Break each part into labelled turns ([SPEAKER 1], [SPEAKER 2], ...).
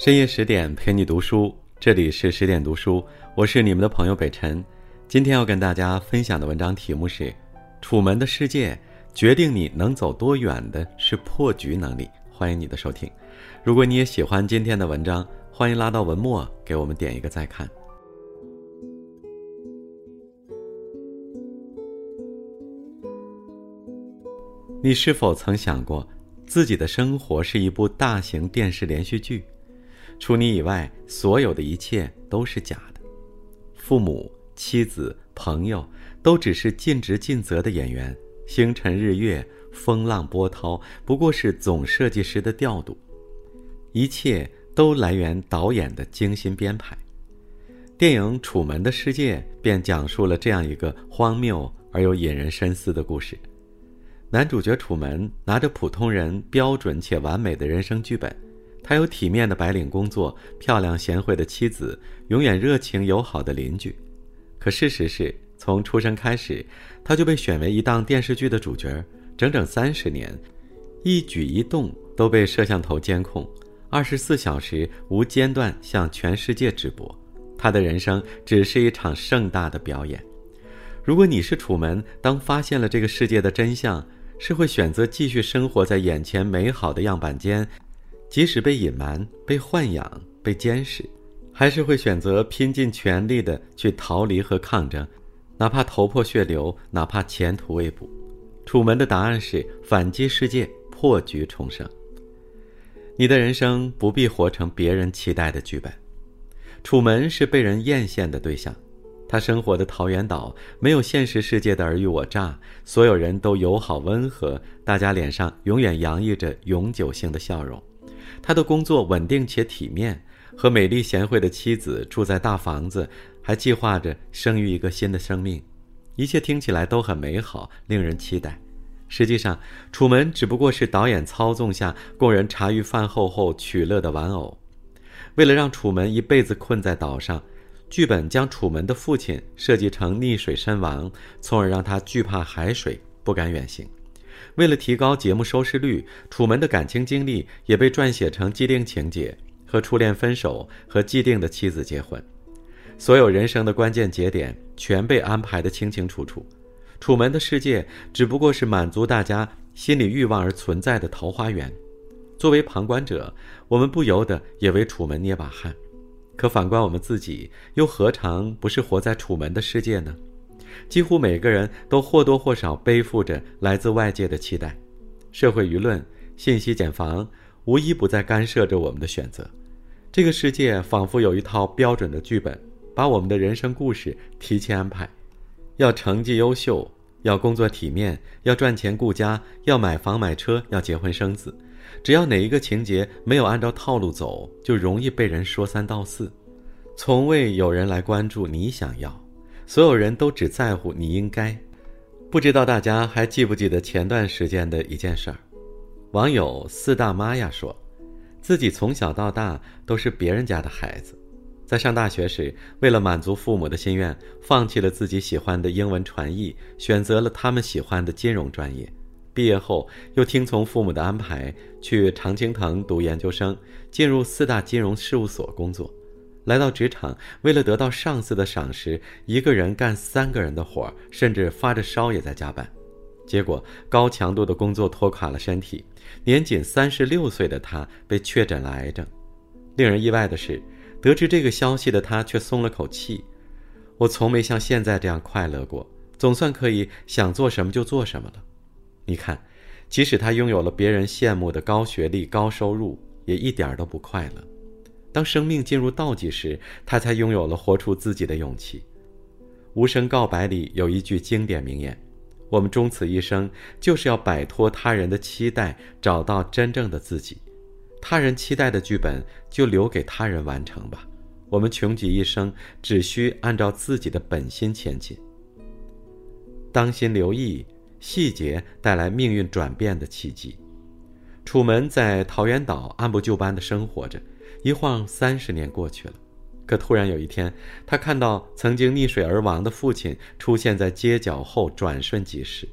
[SPEAKER 1] 深夜十点陪你读书，这里是十点读书，我是你们的朋友北辰。今天要跟大家分享的文章题目是《楚门的世界》，决定你能走多远的是破局能力。欢迎你的收听。如果你也喜欢今天的文章，欢迎拉到文末给我们点一个再看。你是否曾想过，自己的生活是一部大型电视连续剧？除你以外，所有的一切都是假的。父母、妻子、朋友，都只是尽职尽责的演员。星辰日月、风浪波涛，不过是总设计师的调度。一切都来源导演的精心编排。电影《楚门的世界》便讲述了这样一个荒谬而又引人深思的故事。男主角楚门拿着普通人标准且完美的人生剧本。他有体面的白领工作，漂亮贤惠的妻子，永远热情友好的邻居。可事实是，从出生开始，他就被选为一档电视剧的主角，整整三十年，一举一动都被摄像头监控，二十四小时无间断向全世界直播。他的人生只是一场盛大的表演。如果你是楚门，当发现了这个世界的真相，是会选择继续生活在眼前美好的样板间？即使被隐瞒、被豢养、被监视，还是会选择拼尽全力的去逃离和抗争，哪怕头破血流，哪怕前途未卜。楚门的答案是反击世界，破局重生。你的人生不必活成别人期待的剧本。楚门是被人艳羡的对象，他生活的桃源岛没有现实世界的尔虞我诈，所有人都友好温和，大家脸上永远洋溢着永久性的笑容。他的工作稳定且体面，和美丽贤惠的妻子住在大房子，还计划着生育一个新的生命，一切听起来都很美好，令人期待。实际上，楚门只不过是导演操纵下供人茶余饭后后取乐的玩偶。为了让楚门一辈子困在岛上，剧本将楚门的父亲设计成溺水身亡，从而让他惧怕海水，不敢远行。为了提高节目收视率，楚门的感情经历也被撰写成既定情节：和初恋分手，和既定的妻子结婚。所有人生的关键节点全被安排得清清楚楚。楚门的世界只不过是满足大家心理欲望而存在的桃花源。作为旁观者，我们不由得也为楚门捏把汗。可反观我们自己，又何尝不是活在楚门的世界呢？几乎每个人都或多或少背负着来自外界的期待，社会舆论、信息茧房，无一不在干涉着我们的选择。这个世界仿佛有一套标准的剧本，把我们的人生故事提前安排：要成绩优秀，要工作体面，要赚钱顾家，要买房买车，要结婚生子。只要哪一个情节没有按照套路走，就容易被人说三道四，从未有人来关注你想要。所有人都只在乎你应该，不知道大家还记不记得前段时间的一件事儿？网友四大妈呀说，自己从小到大都是别人家的孩子，在上大学时，为了满足父母的心愿，放弃了自己喜欢的英文传译，选择了他们喜欢的金融专业。毕业后，又听从父母的安排，去常青藤读研究生，进入四大金融事务所工作。来到职场，为了得到上司的赏识，一个人干三个人的活，甚至发着烧也在加班。结果高强度的工作拖垮了身体，年仅三十六岁的他被确诊了癌症。令人意外的是，得知这个消息的他却松了口气：“我从没像现在这样快乐过，总算可以想做什么就做什么了。”你看，即使他拥有了别人羡慕的高学历、高收入，也一点都不快乐。当生命进入倒计时，他才拥有了活出自己的勇气。《无声告白》里有一句经典名言：“我们终此一生，就是要摆脱他人的期待，找到真正的自己。他人期待的剧本，就留给他人完成吧。我们穷极一生，只需按照自己的本心前进。当心留意细节，带来命运转变的契机。”楚门在桃源岛按部就班的生活着。一晃三十年过去了，可突然有一天，他看到曾经溺水而亡的父亲出现在街角后，转瞬即逝。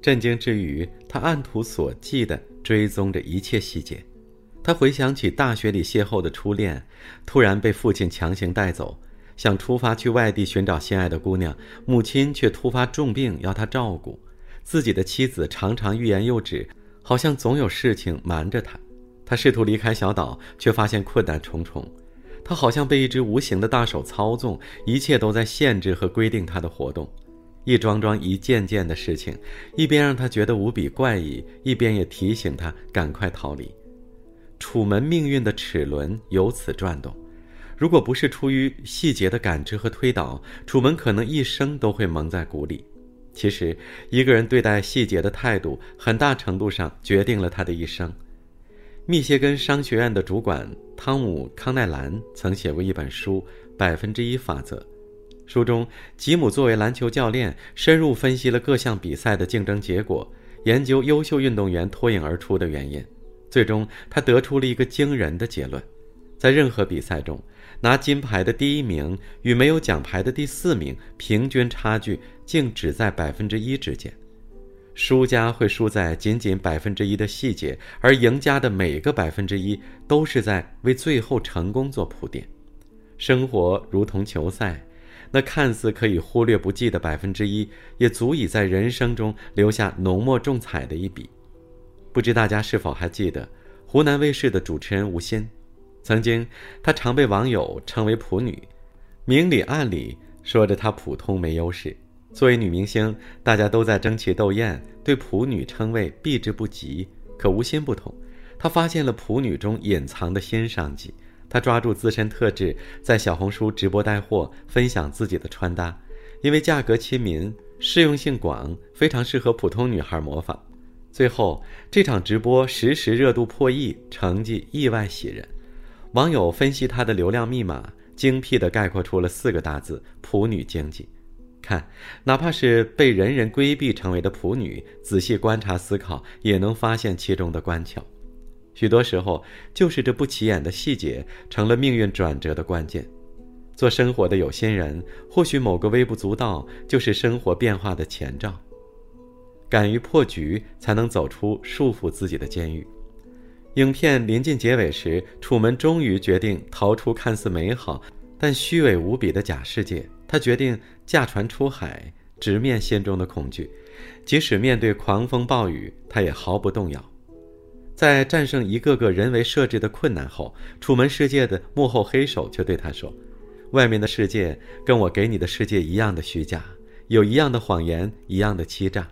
[SPEAKER 1] 震惊之余，他按图索骥地追踪着一切细节。他回想起大学里邂逅的初恋，突然被父亲强行带走，想出发去外地寻找心爱的姑娘，母亲却突发重病要他照顾，自己的妻子常常欲言又止，好像总有事情瞒着他。他试图离开小岛，却发现困难重重。他好像被一只无形的大手操纵，一切都在限制和规定他的活动。一桩桩、一件件的事情，一边让他觉得无比怪异，一边也提醒他赶快逃离。楚门命运的齿轮由此转动。如果不是出于细节的感知和推导，楚门可能一生都会蒙在鼓里。其实，一个人对待细节的态度，很大程度上决定了他的一生。密歇根商学院的主管汤姆·康奈兰曾写过一本书《百分之一法则》。书中，吉姆作为篮球教练，深入分析了各项比赛的竞争结果，研究优秀运动员脱颖而出的原因。最终，他得出了一个惊人的结论：在任何比赛中，拿金牌的第一名与没有奖牌的第四名平均差距竟只在百分之一之间。输家会输在仅仅百分之一的细节，而赢家的每个百分之一都是在为最后成功做铺垫。生活如同球赛，那看似可以忽略不计的百分之一，也足以在人生中留下浓墨重彩的一笔。不知大家是否还记得，湖南卫视的主持人吴昕，曾经她常被网友称为“普女”，明里暗里说着她普通没优势。作为女明星，大家都在争奇斗艳，对普女称谓避之不及。可吴昕不同，她发现了普女中隐藏的新商机。她抓住自身特质，在小红书直播带货，分享自己的穿搭，因为价格亲民、适用性广，非常适合普通女孩模仿。最后，这场直播实时热度破亿，成绩意外喜人。网友分析她的流量密码，精辟地概括出了四个大字：普女经济。看，哪怕是被人人规避成为的仆女，仔细观察思考，也能发现其中的关窍。许多时候，就是这不起眼的细节，成了命运转折的关键。做生活的有心人，或许某个微不足道，就是生活变化的前兆。敢于破局，才能走出束缚自己的监狱。影片临近结尾时，楚门终于决定逃出看似美好，但虚伪无比的假世界。他决定驾船出海，直面心中的恐惧。即使面对狂风暴雨，他也毫不动摇。在战胜一个个人为设置的困难后，楚门世界的幕后黑手却对他说：“外面的世界跟我给你的世界一样的虚假，有一样的谎言，一样的欺诈。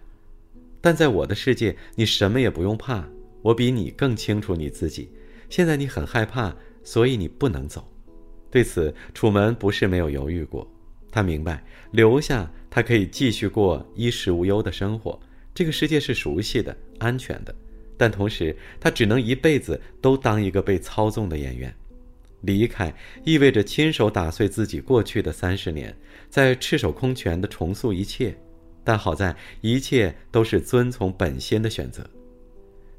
[SPEAKER 1] 但在我的世界，你什么也不用怕。我比你更清楚你自己。现在你很害怕，所以你不能走。”对此，楚门不是没有犹豫过。他明白，留下他可以继续过衣食无忧的生活，这个世界是熟悉的、安全的。但同时，他只能一辈子都当一个被操纵的演员。离开意味着亲手打碎自己过去的三十年，在赤手空拳的重塑一切。但好在，一切都是遵从本心的选择。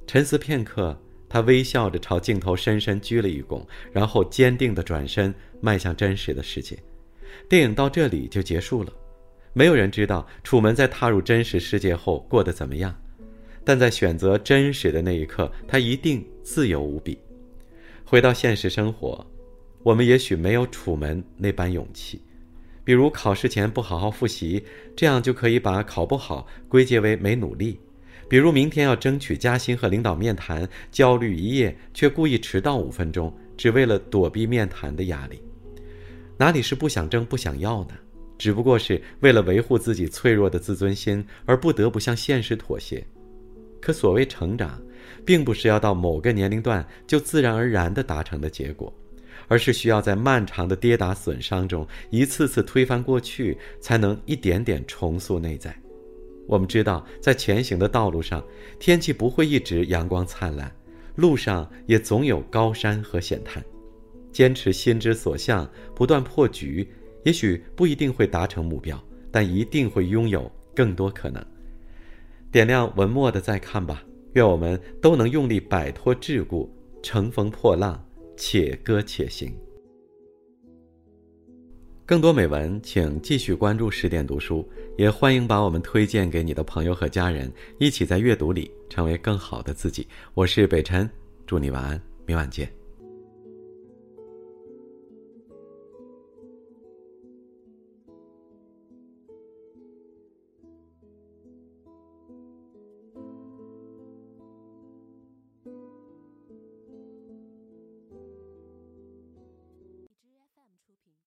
[SPEAKER 1] 沉思片刻，他微笑着朝镜头深深鞠了一躬，然后坚定地转身，迈向真实的世界。电影到这里就结束了，没有人知道楚门在踏入真实世界后过得怎么样，但在选择真实的那一刻，他一定自由无比。回到现实生活，我们也许没有楚门那般勇气，比如考试前不好好复习，这样就可以把考不好归结为没努力；比如明天要争取加薪和领导面谈，焦虑一夜却故意迟到五分钟，只为了躲避面谈的压力。哪里是不想争、不想要呢？只不过是为了维护自己脆弱的自尊心而不得不向现实妥协。可所谓成长，并不是要到某个年龄段就自然而然地达成的结果，而是需要在漫长的跌打损伤中一次次推翻过去，才能一点点重塑内在。我们知道，在前行的道路上，天气不会一直阳光灿烂，路上也总有高山和险滩。坚持心之所向，不断破局，也许不一定会达成目标，但一定会拥有更多可能。点亮文末的再看吧，愿我们都能用力摆脱桎梏，乘风破浪，且歌且行。更多美文，请继续关注十点读书，也欢迎把我们推荐给你的朋友和家人，一起在阅读里成为更好的自己。我是北辰，祝你晚安。明晚见。